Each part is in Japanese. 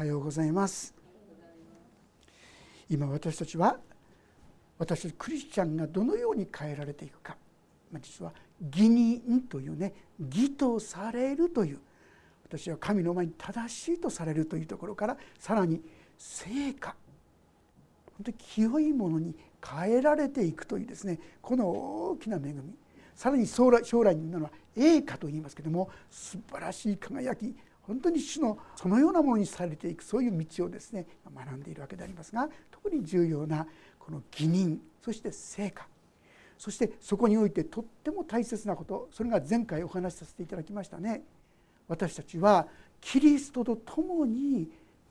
はようございます。今私たちは私たちクリスチャンがどのように変えられていくか。実は義人というね義とされるという私は神の前に正しいとされるというところからさらに成果本当に清いものに変えられていくというですねこの大きな恵み。さらに将来将来になるのは栄華と言いますけども素晴らしい輝き本当に主のそのようなものにされていくそういう道をですね学んでいるわけでありますが特に重要なこの義人そして成果そしてそこにおいてとっても大切なことそれが前回お話しさせていただきましたね。私たちはキリストと共に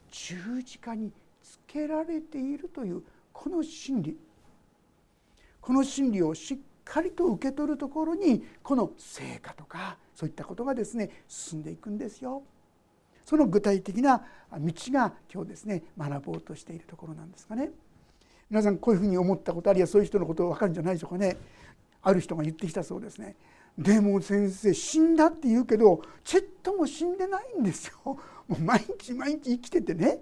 十字架につけられているというこの真理この真理をしっかりと受け取るところにこの成果とかそういったことがですね進んでいくんですよ。その具体的な道が今日ですね学ぼうとしているところなんですかね。皆さんこういうふうに思ったことあるいはそういう人のこと分かるんじゃないでしょうかね。ある人が言ってきたそうですね。でも先生死んだって言うけどちっとも死んでないんですよ。もう毎日毎日生きててね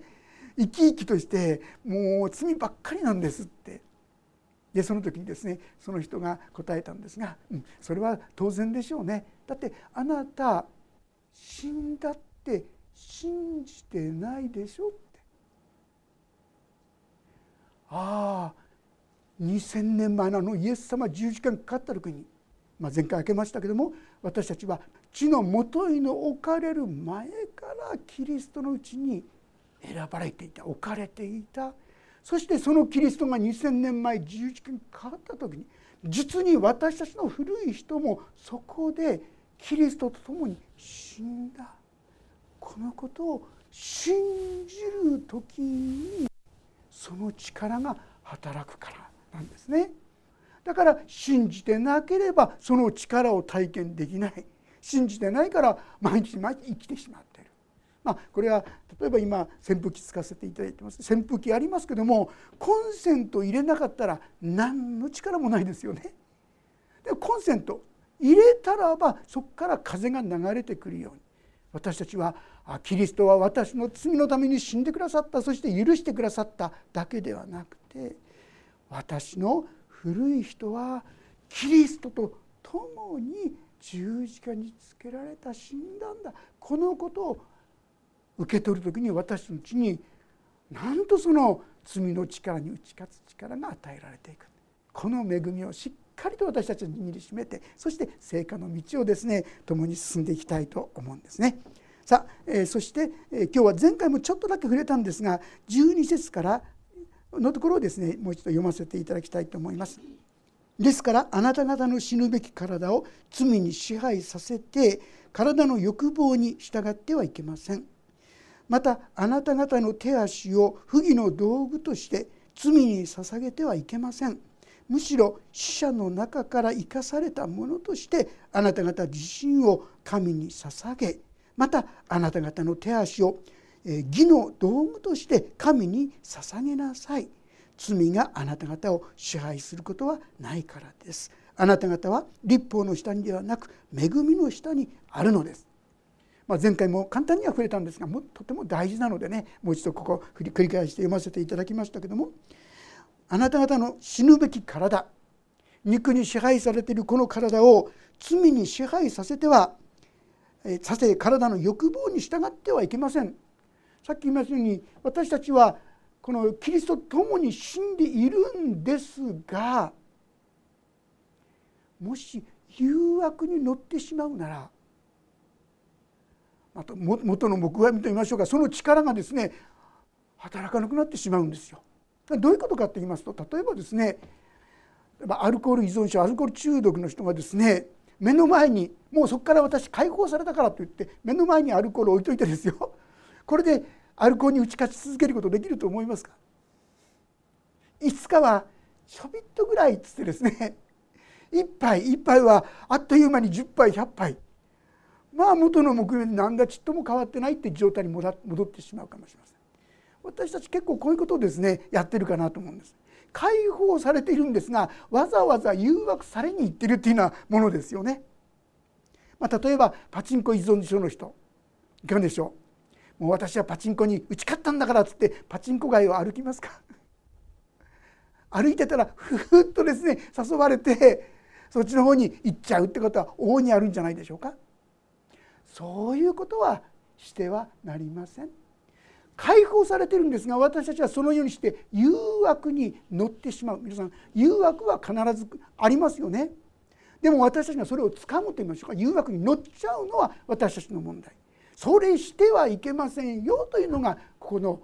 生き生きとしてもう罪ばっかりなんですってでその時にですねその人が答えたんですが、うん、それは当然でしょうねだってあなた死んだって信じてないでしょって。ああ2,000年前のあのイエス様十字架にかかった時に、まあ、前回開けましたけども私たちは地のもといの置かれる前からキリストのうちに選ばれていた置かれていた。そしてそのキリストが2,000年前十字架にかかった時に実に私たちの古い人もそこでキリストと共に死んだ。このことを信じる時にその力が働くからなんですね。だから信じてなければその力を体験できない信じてないから毎日毎日生きてしまっている。まあ、これは例えば今扇風機使わせていただいてます扇風機ありますけどもコンセント入れなかったら何の力もないですよね。でコンセント入れたらばそこから風が流れてくるように私たちはキリストは私の罪のために死んでくださったそして許してくださっただけではなくて私の古い人はキリストと共に十字架につけられた死んだんだ。このことを受け取る時に私のうちになんとその罪の力に打ち勝つ力が与えられていく。この恵みをしっかりと私たちは握りしめてそして成果の道をですね共に進んでいきたいと思うんですね。さあ、えー、そして、えー、今日は前回もちょっとだけ触れたんですが12節からのところをですねもう一度読ませていただきたいと思います。ですからあなた方の死ぬべき体を罪に支配させて体の欲望に従ってはいけません。またあなた方の手足を不義の道具として罪に捧げてはいけません。むしろ死者の中から生かされたものとしてあなた方自身を神に捧げまたあなた方の手足を義の道具として神に捧げなさい。罪があなた方を支配することはないからです。あなた方は立法の下にではなく恵みの下にあるのです。まあ、前回も簡単には触れたんですがもとても大事なのでねもう一度ここ繰り返して読ませていただきましたけどもあなた方の死ぬべき体肉に支配されているこの体を罪に支配させてはさせ体の欲望に従ってはいけませんさっき言いましたように私たちはこのキリストと共に死んでいるんですがもし誘惑に乗ってしまうならあと元の木阿弥と言いましょうかその力がですね働かなくなってしまうんですよ。どういうことかと言いますと例えばですねアルコール依存症アルコール中毒の人がですね目の前にもうそこから私解放されたからといって目の前にアルコール置いといてですよ。これでアルコールに打ち勝ち続けることできると思いますか？いつかはちょびっとぐらいっつってですね1杯1杯はあっという間に10杯100杯。まあ元の目標に何だちっとも変わってないって状態に戻ってしまうかもしれません。私たち結構こういうことをですねやってるかなと思うんです。解放されているんですがわざわざ誘惑されに行ってるっていうようなものですよね。まあ、例えばパチンコ依存症の人。いかがでしょう？もう私はパチンコに打ち勝ったんだからっつってパチンコ街を歩きますか？歩いてたらふふっとですね誘われてそっちの方に行っちゃうってことは往々にあるんじゃないでしょうか？そういうことはしてはなりません。解放されてるんですが私たちはそのようにして誘惑に乗ってしまう。皆さん誘惑は必ずありますよね。でも私たちがそれをつかむと言いましょうか。誘惑に乗っちゃうのは私たちの問題。それしてはいけませんよというのがここの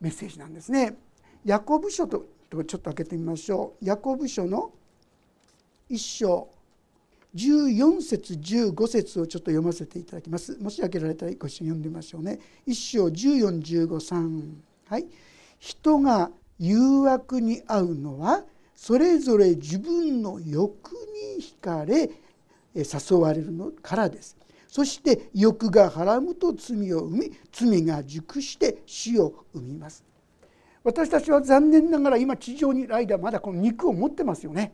メッセージなんですね。ヤコブ書とちょっと開けてみましょう。ヤコブ書の1章。14節15節をちょっと読ませていただきます。もし開けられたらご一緒に読んでみましょうね。1章14153はい。人が誘惑に遭うのはそれぞれ自分の欲に惹かれ誘われるのからです。そして欲がはらむと罪を生み罪が熟して死を生みます私たちは残念ながら今地上にいる間まだこの肉を持ってますよね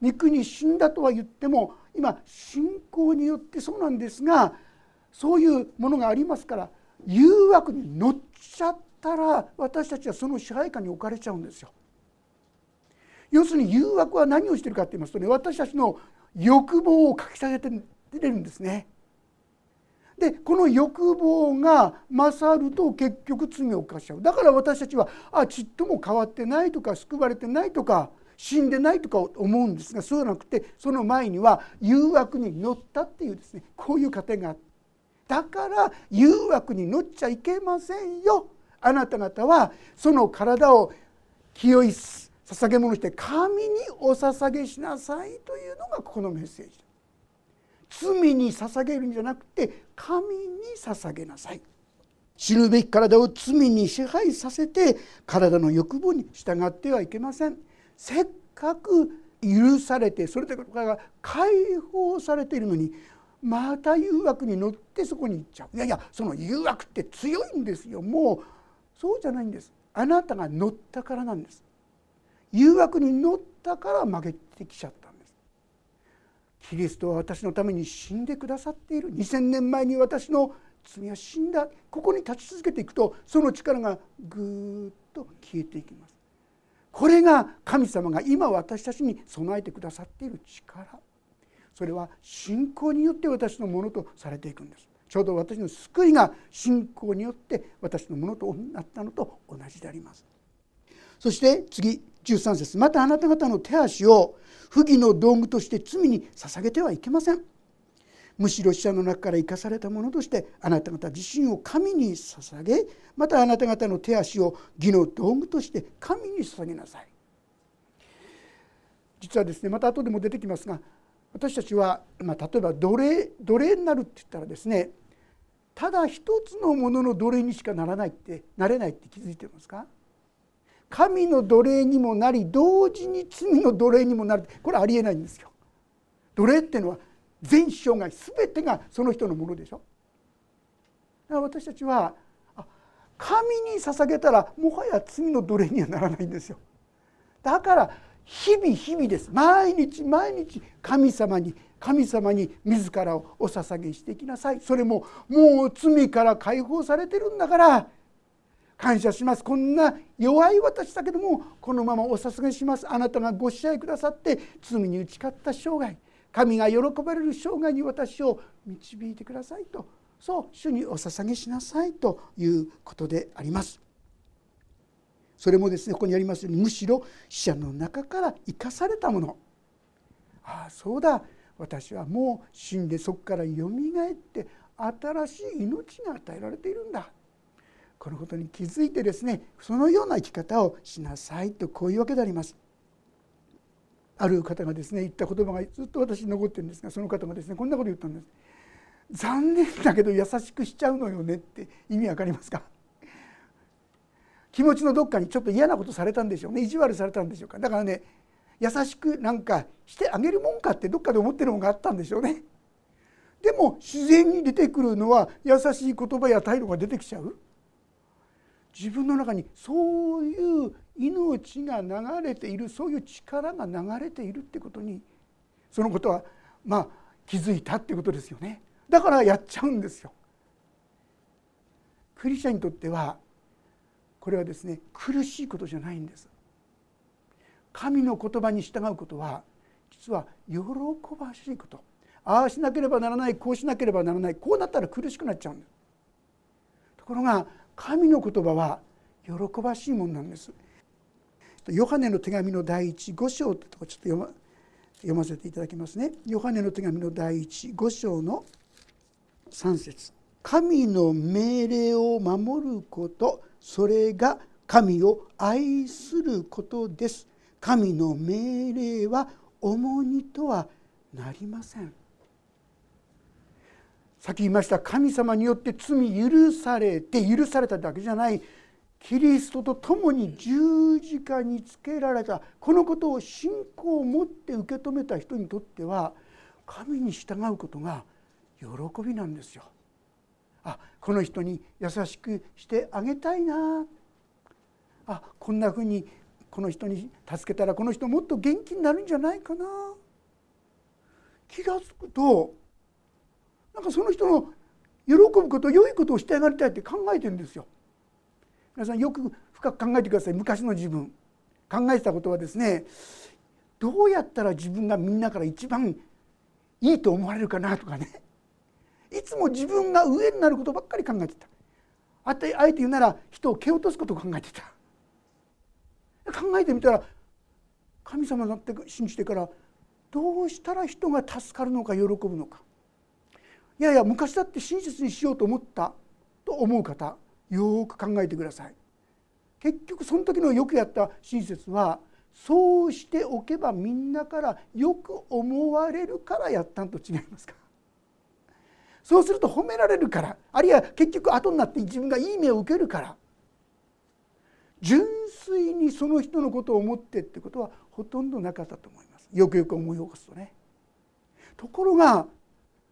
肉に死んだとは言っても今信仰によってそうなんですがそういうものがありますから誘惑に乗っちゃったら私たちはその支配下に置かれちゃうんですよ。要するに誘惑は何をしてるかって言いますとね私たちの欲望をかき下げてるんですね。でこの欲望が勝ると結局罪を犯しちゃうだから私たちはあちっとも変わってないとか救われてないとか死んでないとか思うんですがそうじゃなくてその前には誘惑に乗ったっていうですねこういう過程があってだから誘惑に乗っちゃいけませんよ。あなた方はその体を清い捧げ物して神にお捧げしなさいというのがここのメッセージ罪に捧げるんじゃなくて神に捧げなさい。死ぬべき体を罪に支配させて体の欲望に従ってはいけません。せっかく許されてそれでから解放されているのにまた誘惑に乗ってそこに行っちゃう。いやいやその誘惑って強いんですよ。もうそうじゃないんです。あなたが乗ったからなんです。誘惑に乗ったから負けてきちゃったんです。キリストは私のために死んでくださっている。2,000年前に私の罪は死んだ。ここに立ち続けていくとその力がぐーっと消えていきます。これが神様が今私たちに備えてくださっている力。それは信仰によって私のものとされていくんです。ちょうど私の救いが信仰によって私のものとなったのと同じであります。そして次13節。またあなた方の手足を不義の道具として罪に捧げてはいけません。むしろ死者の中から生かされたものとしてあなた方自身を神に捧げまたあなた方の手足を義の道具として神に捧げなさい実はですねまた後でも出てきますが私たちは、まあ、例えば奴隷奴隷になるって言ったらですねただ一つのものの奴隷にしかならないってなれないって気づいてますか？神の奴隷にもなり同時に罪の奴隷にもなるこれありえないんですよ。奴隷っていうのは全生涯全てがその人のものでしょ？だから私たちは神に捧げたらもはや罪の奴隷にはならないんですよ。だから日々日々です。毎日毎日神様に神様に自らをお捧げしていきなさい。それももう罪から解放されてるんだから感謝します。こんな弱い私だけどもこのままお捧げします。あなたがご支配くださって罪に打ち勝った生涯。神が喜ばれる生涯に私を導いてくださいとそう主にお捧げしなさいということであります。それもですねここにありますようにむしろ死者の中から生かされたものああそうだ私はもう死んでそこからよみがえって新しい命が与えられているんだこのことに気づいてですねそのような生き方をしなさいとこういうわけであります。ある方がですね言った言葉がずっと私に残ってるんですがその方がですねこんなこと言ったんです。残念だけど優しくしちゃうのよねって意味わかりますか？気持ちのどっかにちょっと嫌なことされたんでしょうね。意地悪されたんでしょうか？だからね優しくなんかしてあげるもんかってどっかで思ってるもんがあったんでしょうね。でも自然に出てくるのは優しい言葉や態度が出てきちゃう？自分の中にそういう命が流れているそういう力が流れているってことにそのことはまあ気づいたってことですよね。だからやっちゃうんですよ。クリスチャンにとってはこれはですね苦しいことじゃないんです。神の言葉に従うことは実は喜ばしいこと。ああしなければならないこうしなければならないこうなったら苦しくなっちゃうんですところが神の言葉は喜ばしいものなんです。ヨハネの手紙の第一五章ってとこちょっと読ま読ませていただきますね。ヨハネの手紙の第一五章の3節。神の命令を守ることそれが神を愛することです。神の命令は重荷とはなりません。さっき言いました。神様によって罪許されて許されただけじゃない。キリストと共に十字架につけられたこのことを信仰を持って受け止めた人にとっては神に従うことが喜びなんですよ。あこの人に優しくしてあげたいなあこんなふうにこの人に助けたらこの人もっと元気になるんじゃないかな気が付くとなんかその人の喜ぶこと良いことをしてあげたいって考えてるんですよ。皆さんよく深く考えてください。昔の自分。考えてたことはですねどうやったら自分がみんなから一番いいと思われるかなとかね。いつも自分が上になることばっかり考えてた。あてあえて言うなら人を蹴落とすことを考えてた。考えてみたら神様だって信じてからどうしたら人が助かるのか喜ぶのか。いやいや昔だって親切にしようと思ったと思う方よく考えてください結局その時のよくやった親切はそうしておけばみんなからよく思われるからやったんと違いますか？そうすると褒められるからあるいは結局後になって自分がいい目を受けるから純粋にその人のことを思ってってことはほとんどなかったと思いますよくよく思い起こすとね。ところが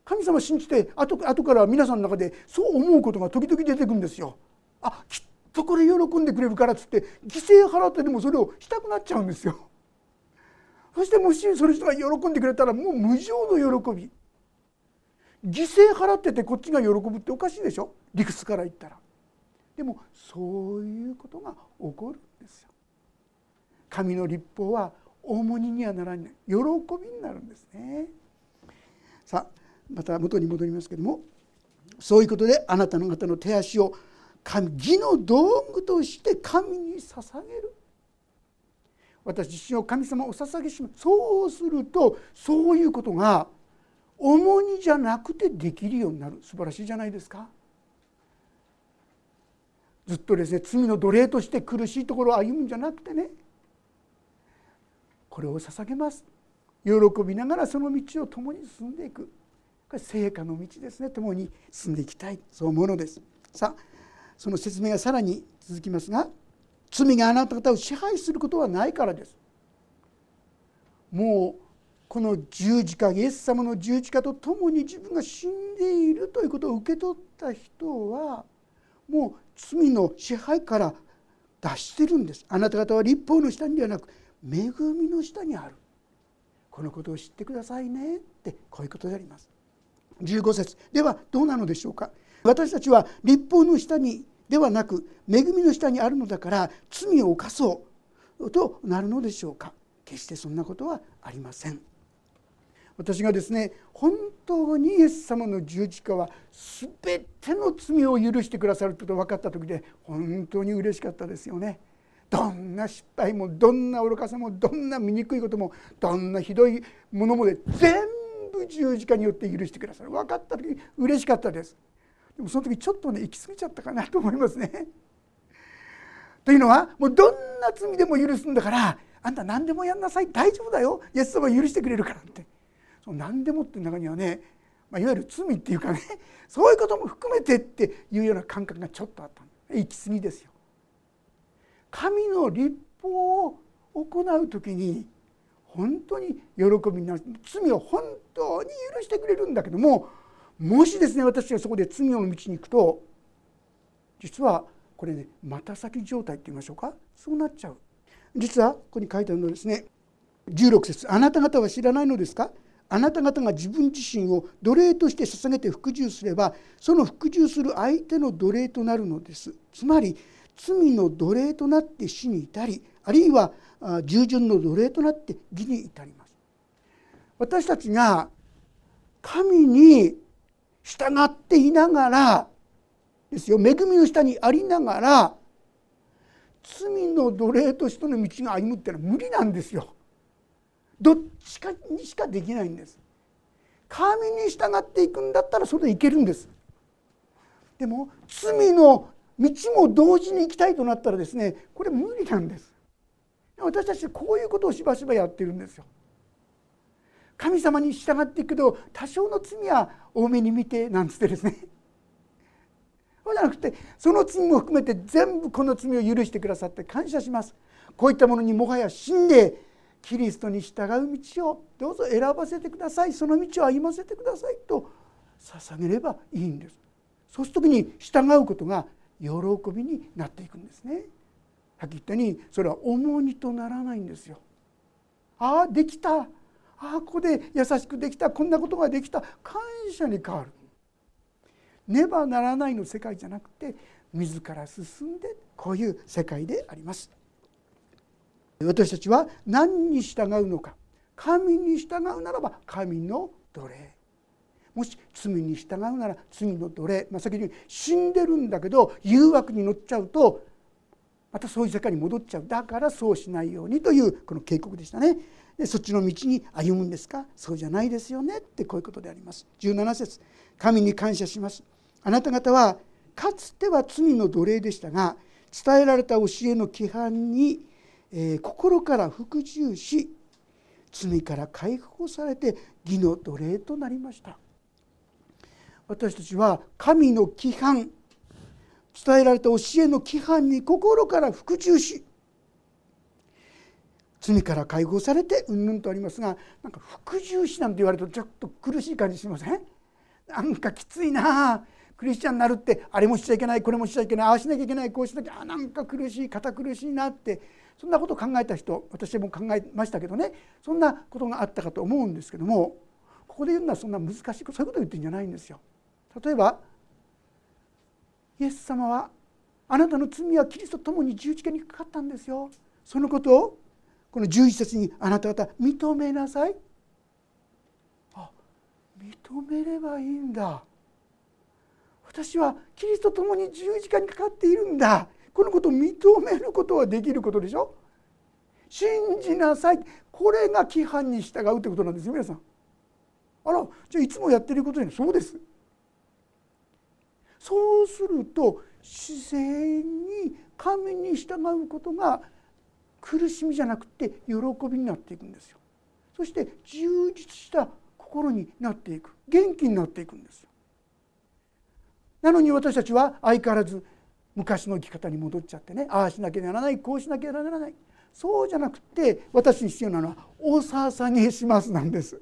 神様信じて後後から皆さんの中でそう思うことが時々出てくるんですよ。あきっとこれ喜んでくれるからっつって犠牲払ってでもそれをしたくなっちゃうんですよ。そしてもしその人が喜んでくれたらもう無常の喜び犠牲払っててこっちが喜ぶっておかしいでしょ？理屈から言ったら。でもそういうことが起こるんですよ。神の立法は重荷にはならない喜びになるんですね。さあまた元に戻りますけどもそういうことであなたの方の手足を神義の道具として神に捧げる。私自身を神様をお捧げします。そうするとそういうことが重荷じゃなくてできるようになる。素晴らしいじゃないですか。ずっとですね罪の奴隷として苦しいところを歩むんじゃなくてねこれを捧げます。喜びながらその道を共に進んでいく。これ成果の道ですね。共に進んでいきたい。そう思うのです。さあその説明がさらに続きますが罪があなた方を支配することはないからです。もうこの十字架イエス様の十字架とともに自分が死んでいるということを受け取った人はもう罪の支配から脱してるんです。あなた方は立法の下にではなく恵みの下にある。このことを知ってくださいねってこういうことであります。15節。ではどうなのでしょうか。私たちは立法の下にではなく恵みの下にあるのだから罪を犯そうとなるのでしょうか決してそんなことはありません私がですね本当にイエス様の十字架は全ての罪を許してくださること分かった時で本当に嬉しかったですよね。どんな失敗もどんな愚かさもどんな醜いこともどんなひどいものもで全部十字架によって許してくださる分かった時嬉しかったです。でもその時ちょっとね行き過ぎちゃったかなと思いますね。というのはもうどんな罪でも許すんだからあんた何でもやんなさい大丈夫だよイエス様許してくれるからってその何でもっていう中にはね、まあ、いわゆる罪っていうかね そういうことも含めてっていうような感覚がちょっとあった行き過ぎですよ。神の立法を行う時に本当に喜びになる罪を本当に許してくれるんだけどももしですね私がそこで罪の道に行くと実はこれね股先状態って言いましょうか？そうなっちゃう。実はここに書いてあるのはですね16節。あなた方は知らないのですか？あなた方が自分自身を奴隷として捧げて服従すればその服従する相手の奴隷となるのです。つまり罪の奴隷となって死に至りあるいは従順の奴隷となって義に至ります。私たちが神に従っていながらですよ恵みの下にありながら罪の奴隷としての道が歩むっていうのは無理なんですよ。どっちかにしかできないんです。神に従っていくんだったらそれでいけるんです。でも罪の道も同時に行きたいとなったらですねこれ無理なんです。私たちこういうことをしばしばやってるんですよ。神様に従っていくけど多少の罪は多めに見てなんつってですね。そうじゃなくてその罪も含めて全部この罪を許してくださって感謝します。こういったものにもはや死んでキリストに従う道をどうぞ選ばせてください。その道を歩ませてくださいと捧げればいいんです。そうする時に従うことが喜びになっていくんですね。はっきり言ったようにそれは重荷とならないんですよ。ああできた。ああここで優しくできたこんなことができた。感謝に変わる。ねばならないの世界じゃなくて自ら進んでこういう世界であります。私たちは何に従うのか。神に従うならば神の奴隷。もし罪に従うなら罪の奴隷、まあ、先に死んでるんだけど誘惑に乗っちゃうとまたそういう世界に戻っちゃう。だからそうしないようにというこの警告でしたね。でそっちの道に歩むんですか？そうじゃないですよねってこういうことであります。17節。神に感謝します。あなた方はかつては罪の奴隷でしたが伝えられた教えの規範に、えー、心から服従し罪から解放されて義の奴隷となりました。私たちは神の規範伝えられた教えの規範に心から服従し罪から解放されてうんぬんとありますがなんか服従しなんて言われるとちょっと苦しい感じしません？なんかきついなクリスチャンになるってあれもしちゃいけないこれもしちゃいけないああしなきゃいけないこうしなきゃあなんか苦しい堅苦しいなってそんなことを考えた人私も考えましたけどねそんなことがあったかと思うんですけどもここで言うのはそんな難しいそういうことを言ってるんじゃないんですよ。例えばイエス様はあなたの罪はキリストと共に十字架にかかったんですよ。そのことをこの11節にあなた方認めなさい。あ認めればいいんだ。私はキリストと共に十字架にかかっているんだ。このことを認めることはできることでしょ。信じなさい。これが規範に従うということなんですよ皆さん。あらじゃあいつもやってることにそうです。そうすると自然に神に従うことが苦しみじゃなくて喜びになっていくんですよ。そして充実した心になっていく。元気になっていくんですよ。なのに私たちは相変わらず昔の生き方に戻っちゃってねああしなきゃならないこうしなきゃならない。そうじゃなくて私に必要なのは「お捧げします」なんです。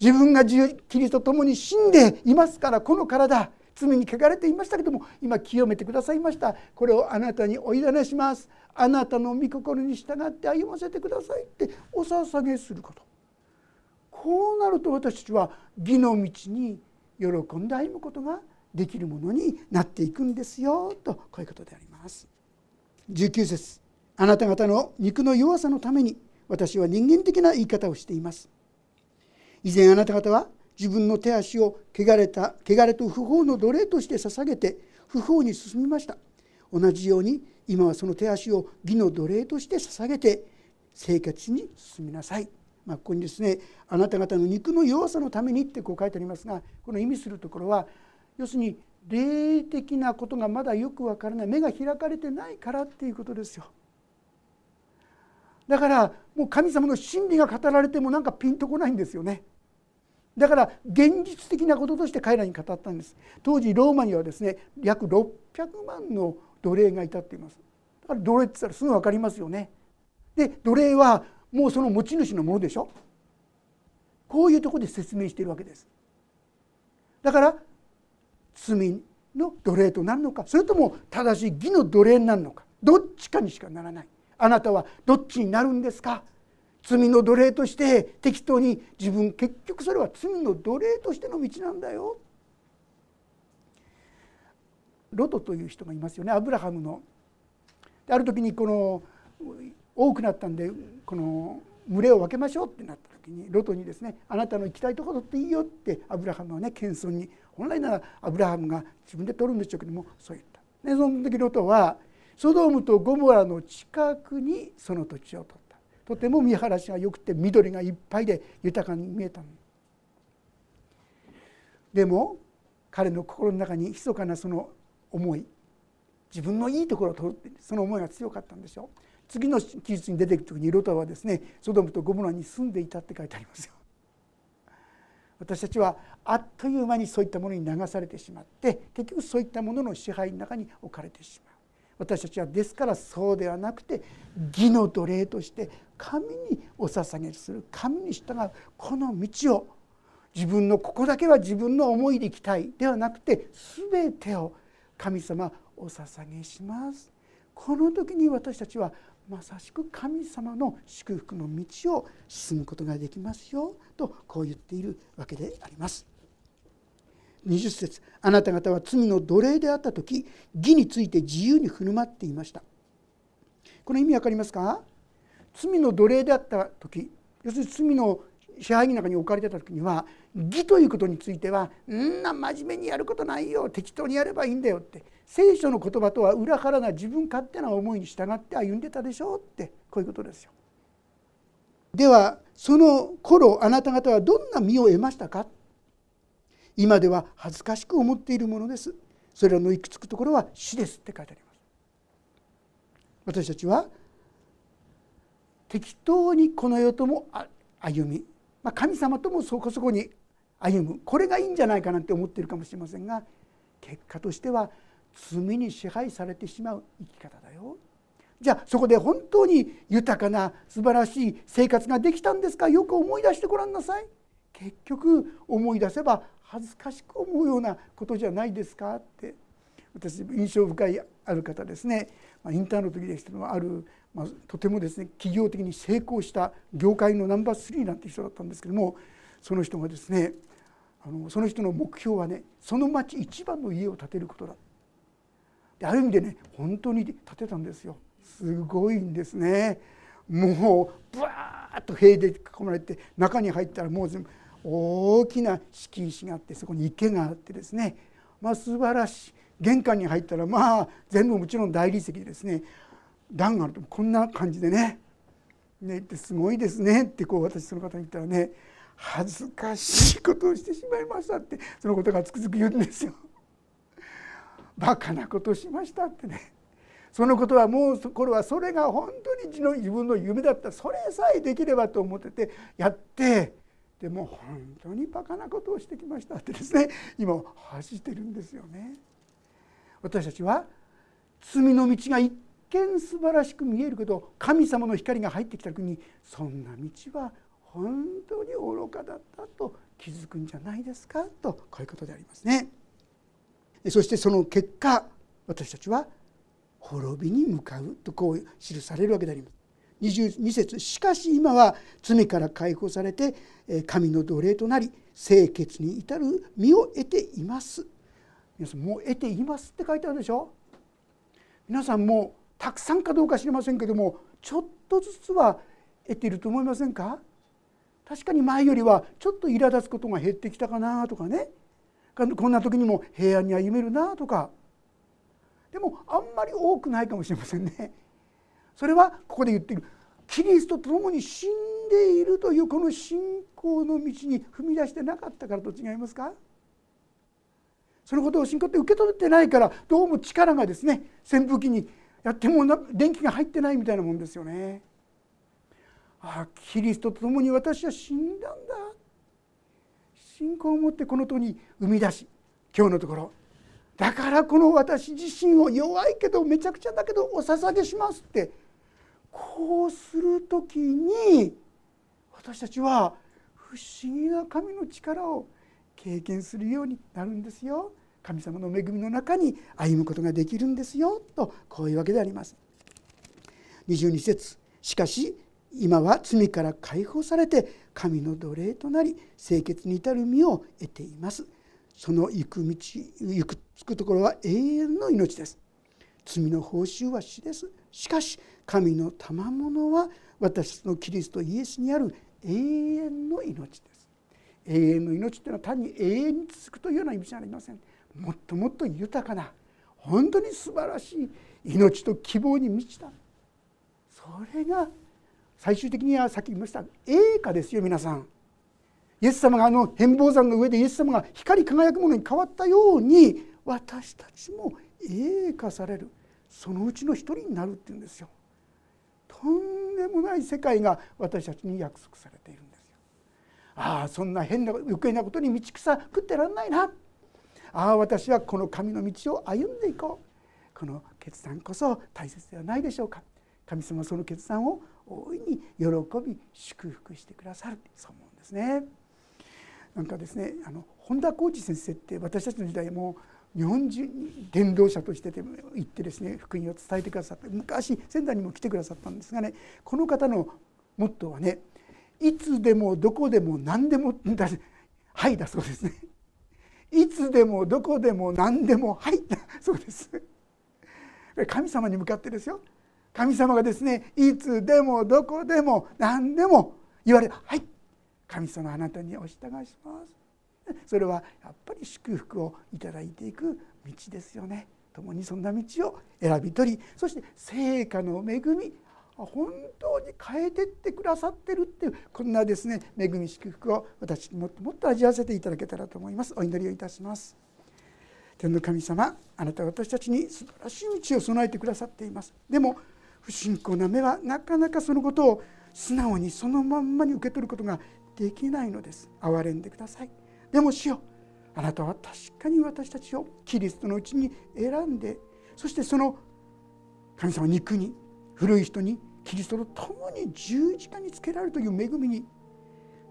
自分がキリストと共に死んでいますからこの体。罪に汚れていましたけども今清めてくださいました。これをあなたにお委ねします。あなたの御心に従って歩ませてくださいってお捧げすること。こうなると私たちは義の道に喜んで歩むことができるものになっていくんですよ。とこういうことであります。19節。あなた方の肉の弱さのために私は人間的な言い方をしています。以前あなた方は自分の手足を汚れた汚れと不法の奴隷として捧げて不法に進みました同じように今はその手足を義の奴隷として捧げて生活に進みなさい、まあ、ここにですねあなた方の肉の弱さのためにってこう書いてありますがこの意味するところは要するに霊的なことがまだよくわからない目が開かれてないからっていうことですよ。だからもう神様の真理が語られてもなんかピンとこないんですよね。だから現実的なこととして彼らに語ったんです。当時ローマにはですね約600万の奴隷がいたっています。だから奴隷って言ったらすぐ分かりますよね。で奴隷はもうその持ち主のものでしょ。こういうとこで説明しているわけです。だから罪の奴隷となるのか。それとも正しい義の奴隷になるのか。どっちかにしかならない。あなたはどっちになるんですか。罪の奴隷として適当に自分結局それは罪の奴隷としての道なんだよ。ロトという人がいますよねアブラハムの。ある時にこの多くなったんでこの群れを分けましょうってなった時にロトにですねあなたの行きたいところっていいよってアブラハムはね謙遜に本来ならアブラハムが自分で取るんでしょうけどもそう言った。でその時ロトはソドームとゴモラの近くにその土地を取ったとても見晴らしが良くて緑がいっぱいで豊かに見えたの。でも彼の心の中に密かなその思い自分のいいところを取るその思いが強かったんでしょう次の記述に出てくる時にロトはですねソドムとゴモラに住んでいたって書いてありますよ。私たちはあっという間にそういったものに流されてしまって結局そういったものの支配の中に置かれてしまう。私たちはですからそうではなくて義の奴隷として神にお捧げする神に従うこの道を自分のここだけは自分の思いでいきたいではなくて全てを神様お捧げしますこの時に私たちはまさしく神様の祝福の道を進むことができますよとこう言っているわけであります。20節。あなた方は罪の奴隷であった時義について自由に振る舞っていました。この意味分かりますか？罪の奴隷であった時要するに罪の支配人の中に置かれてた時には義ということについては「んな真面目にやることないよ適当にやればいいんだよ」って聖書の言葉とは裏腹な自分勝手な思いに従って歩んでたでしょうってこういうことですよ。ではその頃あなた方はどんな身を得ましたか？今では恥ずかしく思っているものです。それらの行き着くところは死ですって書いてあります。私たちは適当にこの世とも歩み、まあ、神様ともそこそこに歩む。これがいいんじゃないかなって思っているかもしれませんが結果としては罪に支配されてしまう生き方だよ。じゃあそこで本当に豊かな素晴らしい生活ができたんですか？よく思い出してごらんなさい。結局思い出せば恥ずかしく思うようなことじゃないですかって私印象深いある方ですね、まあ、インターンの時でしたのはある、まあ、とてもですね企業的に成功した業界のナンバー3なんて人だったんですけどもその人がですねあのその人の目標はねその町一番の家を建てることだ。である意味でね本当に建てたんですよ。すごいんですね。もうブワーッと塀で囲まれて中に入ったらもう全部大きな敷石があってそこに池があってですね。まあ素晴らしい。玄関に入ったらまあ全部もちろん大理石でですね。段があるとこんな感じでね。ねってすごいですね。ってこう私その方に言ったらね。恥ずかしいことをしてしまいましたってそのことがつくづく言うんですよ。バカなことをしましたってね。そのことはもうこれはそれが本当に自分の夢だった。それさえできればと思っててやってでも本当にバカなことをしてきましたってですね今走ってるんですよね。私たちは罪の道が一見素晴らしく見えるけど神様の光が入ってきた時にそんな道は本当に愚かだったと気づくんじゃないですかとこういうことでありますね。そしてその結果私たちは滅びに向かうとこう記されるわけであります。22節しかし今は罪から解放されて神の奴隷となり清潔に至る身を得ています。皆さんもう得ていますって書いてあるでしょ？皆さんもたくさんかどうか知りませんけどもちょっとずつは得ていると思いませんか？確かに前よりはちょっと苛立つことが減ってきたかなとかね。こんな時にも平安に歩めるなとか。でもあんまり多くないかもしれませんね。それはここで言っている。キリストと共に死んでいるというこの信仰の道に踏み出してなかったからと違いますか？そのことを信仰って受け取ってないからどうも力がですね扇風機にやっても電気が入ってないみたいなもんですよね。ああキリストと共に私は死んだんだ。信仰を持ってこのとに生み出し今日のところ。だからこの私自身を弱いけどめちゃくちゃだけどお捧げしますってこうする時に私たちは不思議な神の力を経験するようになるんですよ。神様の恵みの中に歩むことができるんですよとこういうわけであります。22節しかし今は罪から解放されて神の奴隷となり清潔に至る身を得ていますその行く道行くつくところは永遠の命です罪の報酬は死ですしかし神の賜物は私のキリストイエスにある永遠の命です。永遠の命というのは単に永遠に続くというような意味じゃありません。もっともっと豊かな本当に素晴らしい命と希望に満ちた。それが最終的にはさっき言いました栄華ですよ皆さん。イエス様があの変貌山の上でイエス様が光り輝くものに変わったように私たちも栄華される。そのうちの一人になるっていうんですよ。とんでもない世界が私たちに約束されているんですよ。ああそんな変な余計なことに道草食ってらんないな。ああ私はこの神の道を歩んでいこう。この決断こそ大切ではないでしょうか。神様はその決断を大いに喜び祝福してくださる。そう思うんですね。なんかですねあの本田浩二先生って私たちの時代も日本中に伝道者としてでも行ってですね福音を伝えてくださって昔仙台にも来てくださったんですがねこの方のモットーはねいつでもどこでも何でもだはいだそうですね。いつでもどこでも何でもはいだそうです。神様に向かってですよ。神様がですねいつでもどこでも何でも言われる。はい。神様あなたにお従いします。それはやっぱり祝福をいただいていく道ですよね。共にそんな道を選び取りそして成果の恵み本当に変えてってくださってるっていうこんなですね恵み祝福を私にもっともっと味わわせていただけたらと思います。お祈りをいたします。天の神様あなたは私たちに素晴らしい道を備えてくださっています。でも不信仰な目はなかなかそのことを素直にそのまんまに受け取ることができないのです。憐れんでください。でもしよあなたは確かに私たちをキリストのうちに選んでそしてその神様肉に古い人にキリストと共に十字架につけられるという恵みに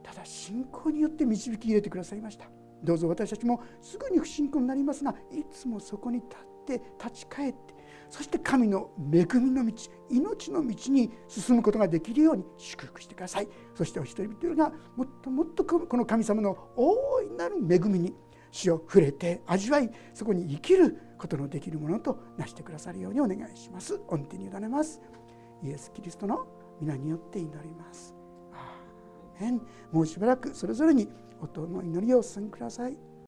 ただ信仰によって導き入れてくださいました。どうぞ私たちもすぐに不信仰になりますがいつもそこに立って立ち返ってそして神の恵みの道命の道に進むことができるように祝福してください。そしてお一人一人がもっともっとこの神様の大いなる恵みに死を触れて味わいそこに生きることのできるものとなしてくださるようにお願いします。御手に委ねます。イエス・キリストの皆によって祈ります。アーメン。もうしばらくそれぞれに音の祈りをお捧げください。